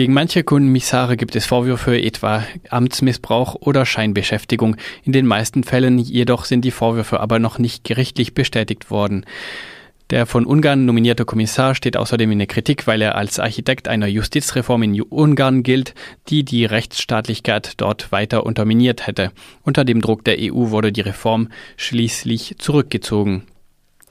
Gegen manche Kommissare gibt es Vorwürfe, etwa Amtsmissbrauch oder Scheinbeschäftigung. In den meisten Fällen jedoch sind die Vorwürfe aber noch nicht gerichtlich bestätigt worden. Der von Ungarn nominierte Kommissar steht außerdem in der Kritik, weil er als Architekt einer Justizreform in Ungarn gilt, die die Rechtsstaatlichkeit dort weiter unterminiert hätte. Unter dem Druck der EU wurde die Reform schließlich zurückgezogen.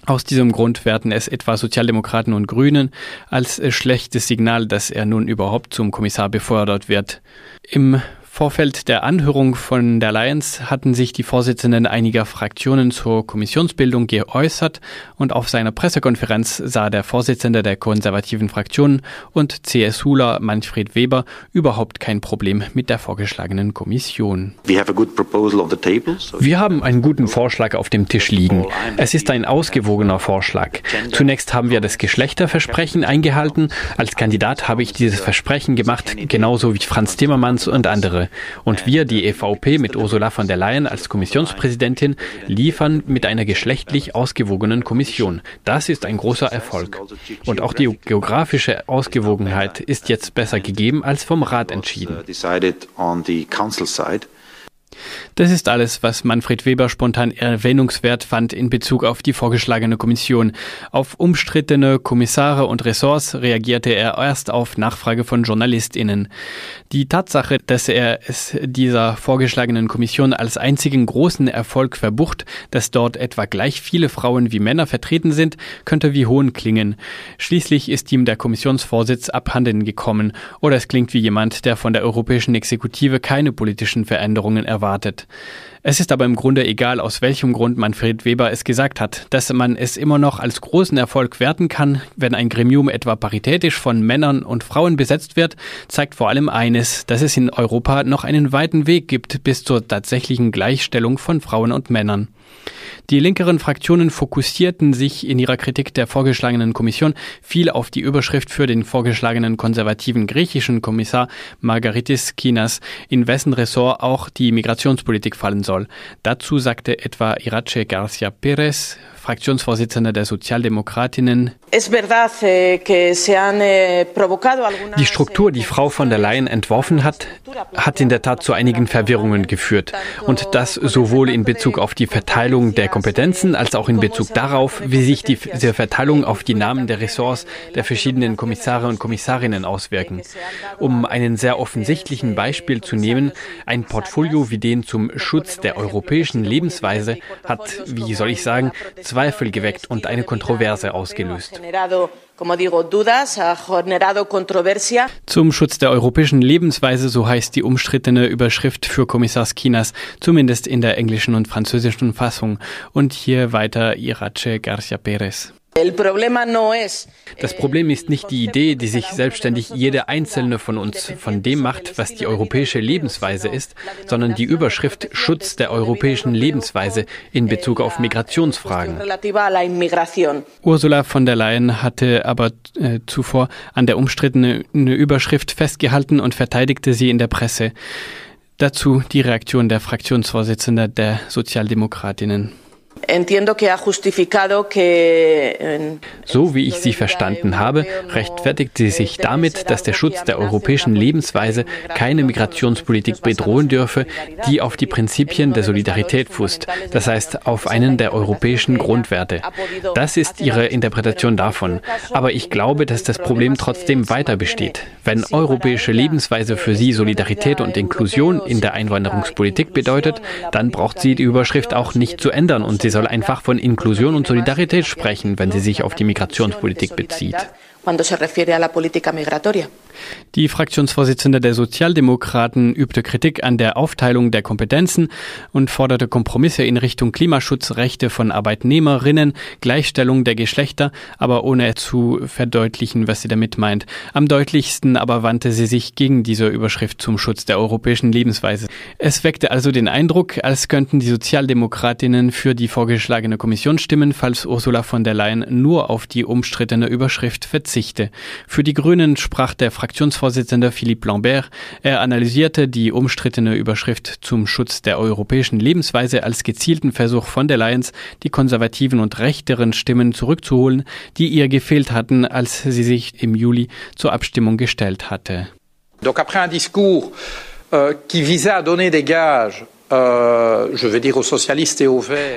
Aus diesem Grund werten es etwa Sozialdemokraten und Grünen als schlechtes Signal, dass er nun überhaupt zum Kommissar befördert wird. Im Vorfeld der Anhörung von der Lions hatten sich die Vorsitzenden einiger Fraktionen zur Kommissionsbildung geäußert und auf seiner Pressekonferenz sah der Vorsitzende der konservativen Fraktion und CSUler Manfred Weber überhaupt kein Problem mit der vorgeschlagenen Kommission. Wir haben einen guten Vorschlag auf dem Tisch liegen. Es ist ein ausgewogener Vorschlag. Zunächst haben wir das Geschlechterversprechen eingehalten. Als Kandidat habe ich dieses Versprechen gemacht, genauso wie Franz Timmermans und andere. Und wir, die EVP mit Ursula von der Leyen als Kommissionspräsidentin, liefern mit einer geschlechtlich ausgewogenen Kommission. Das ist ein großer Erfolg. Und auch die geografische Ausgewogenheit ist jetzt besser gegeben als vom Rat entschieden. Das ist alles, was Manfred Weber spontan erwähnungswert fand in Bezug auf die vorgeschlagene Kommission. Auf umstrittene Kommissare und Ressorts reagierte er erst auf Nachfrage von JournalistInnen. Die Tatsache, dass er es dieser vorgeschlagenen Kommission als einzigen großen Erfolg verbucht, dass dort etwa gleich viele Frauen wie Männer vertreten sind, könnte wie Hohn klingen. Schließlich ist ihm der Kommissionsvorsitz abhanden gekommen oder es klingt wie jemand, der von der europäischen Exekutive keine politischen Veränderungen erwartet erwartet. Es ist aber im Grunde egal, aus welchem Grund Manfred Weber es gesagt hat, dass man es immer noch als großen Erfolg werten kann, wenn ein Gremium etwa paritätisch von Männern und Frauen besetzt wird, zeigt vor allem eines, dass es in Europa noch einen weiten Weg gibt bis zur tatsächlichen Gleichstellung von Frauen und Männern. Die linkeren Fraktionen fokussierten sich in ihrer Kritik der vorgeschlagenen Kommission viel auf die Überschrift für den vorgeschlagenen konservativen griechischen Kommissar Margaritis Kinas, in wessen Ressort auch die Migrationspolitik fallen soll. Dazu sagte etwa Irache Garcia Perez, Fraktionsvorsitzender der Sozialdemokratinnen. Eh, eh, die Struktur, die Frau von der Leyen entworfen hat, hat in der Tat zu einigen Verwirrungen geführt. Und das sowohl in Bezug auf die Verteilung der Kompetenzen als auch in Bezug darauf, wie sich diese Verteilung auf die Namen der Ressorts der verschiedenen Kommissare und Kommissarinnen auswirken. Um einen sehr offensichtlichen Beispiel zu nehmen, ein Portfolio wie den zum Schutz der europäischen Lebensweise hat, wie soll ich sagen, Zweifel geweckt und eine Kontroverse ausgelöst. Zum Schutz der europäischen Lebensweise, so heißt die umstrittene Überschrift für Kommissars Chinas, zumindest in der englischen und französischen Fassung. Und hier weiter Irache Garcia Perez. Das Problem ist nicht die Idee, die sich selbstständig jede einzelne von uns von dem macht, was die europäische Lebensweise ist, sondern die Überschrift Schutz der europäischen Lebensweise in Bezug auf Migrationsfragen. Ursula von der Leyen hatte aber äh, zuvor an der umstrittenen Überschrift festgehalten und verteidigte sie in der Presse. Dazu die Reaktion der Fraktionsvorsitzende der Sozialdemokratinnen. So wie ich sie verstanden habe, rechtfertigt sie sich damit, dass der Schutz der europäischen Lebensweise keine Migrationspolitik bedrohen dürfe, die auf die Prinzipien der Solidarität fußt, das heißt auf einen der europäischen Grundwerte. Das ist ihre Interpretation davon. Aber ich glaube, dass das Problem trotzdem weiter besteht. Wenn europäische Lebensweise für sie Solidarität und Inklusion in der Einwanderungspolitik bedeutet, dann braucht sie die Überschrift auch nicht zu ändern und sie soll einfach von Inklusion und Solidarität sprechen, wenn sie sich auf die Migrationspolitik bezieht. Die Fraktionsvorsitzende der Sozialdemokraten übte Kritik an der Aufteilung der Kompetenzen und forderte Kompromisse in Richtung Klimaschutz, Rechte von Arbeitnehmerinnen, Gleichstellung der Geschlechter, aber ohne zu verdeutlichen, was sie damit meint. Am deutlichsten aber wandte sie sich gegen diese Überschrift zum Schutz der europäischen Lebensweise. Es weckte also den Eindruck, als könnten die Sozialdemokratinnen für die vorgeschlagene Kommission stimmen, falls Ursula von der Leyen nur auf die umstrittene Überschrift verzichte. Für die Grünen sprach der Fraktionsvorsitzende Philippe Lambert. Er analysierte die umstrittene Überschrift zum Schutz der europäischen Lebensweise als gezielten Versuch von der Leyen, die konservativen und rechteren Stimmen zurückzuholen, die ihr gefehlt hatten, als sie sich im Juli zur Abstimmung gestellt hatte. Donc après un discours euh, qui visait à donner des gages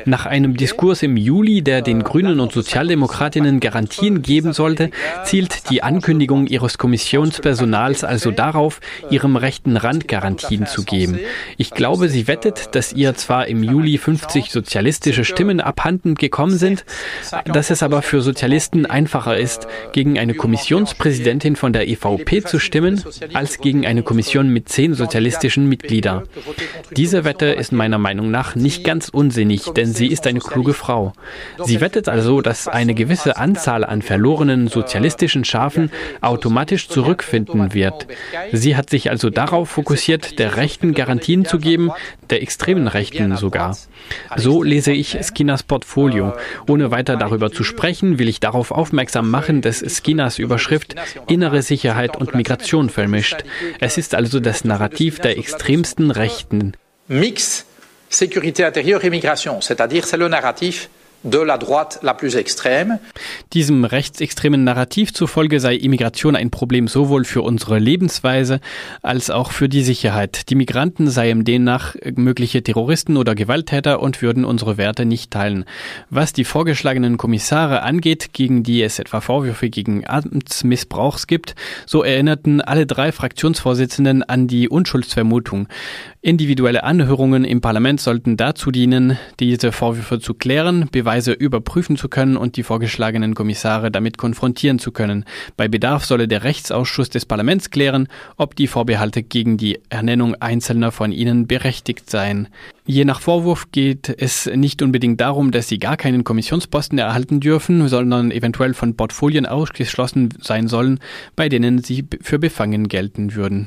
Nach einem Diskurs im Juli, der den Grünen und Sozialdemokratinnen Garantien geben sollte, zielt die Ankündigung ihres Kommissionspersonals also darauf, ihrem rechten Rand Garantien zu geben. Ich glaube, sie wettet, dass ihr zwar im Juli 50 sozialistische Stimmen abhanden gekommen sind, dass es aber für Sozialisten einfacher ist, gegen eine Kommissionspräsidentin von der EVP zu stimmen, als gegen eine Kommission mit zehn sozialistischen Mitgliedern. Diese Wette Wette ist meiner Meinung nach nicht ganz unsinnig, denn sie ist eine kluge Frau. Sie wettet also, dass eine gewisse Anzahl an verlorenen sozialistischen Schafen automatisch zurückfinden wird. Sie hat sich also darauf fokussiert, der Rechten Garantien zu geben, der extremen Rechten sogar. So lese ich Skinas Portfolio. Ohne weiter darüber zu sprechen, will ich darauf aufmerksam machen, dass Skinas Überschrift innere Sicherheit und Migration vermischt. Es ist also das Narrativ der extremsten Rechten mix sécurité intérieure et migration, c'est-à-dire c'est le narratif Diesem rechtsextremen Narrativ zufolge sei Immigration ein Problem sowohl für unsere Lebensweise als auch für die Sicherheit. Die Migranten seien demnach mögliche Terroristen oder Gewalttäter und würden unsere Werte nicht teilen. Was die vorgeschlagenen Kommissare angeht, gegen die es etwa Vorwürfe gegen Amtsmissbrauchs gibt, so erinnerten alle drei Fraktionsvorsitzenden an die Unschuldsvermutung. Individuelle Anhörungen im Parlament sollten dazu dienen, diese Vorwürfe zu klären, Beweise überprüfen zu können und die vorgeschlagenen Kommissare damit konfrontieren zu können. Bei Bedarf solle der Rechtsausschuss des Parlaments klären, ob die Vorbehalte gegen die Ernennung einzelner von ihnen berechtigt seien. Je nach Vorwurf geht es nicht unbedingt darum, dass sie gar keinen Kommissionsposten erhalten dürfen, sondern eventuell von Portfolien ausgeschlossen sein sollen, bei denen sie für befangen gelten würden.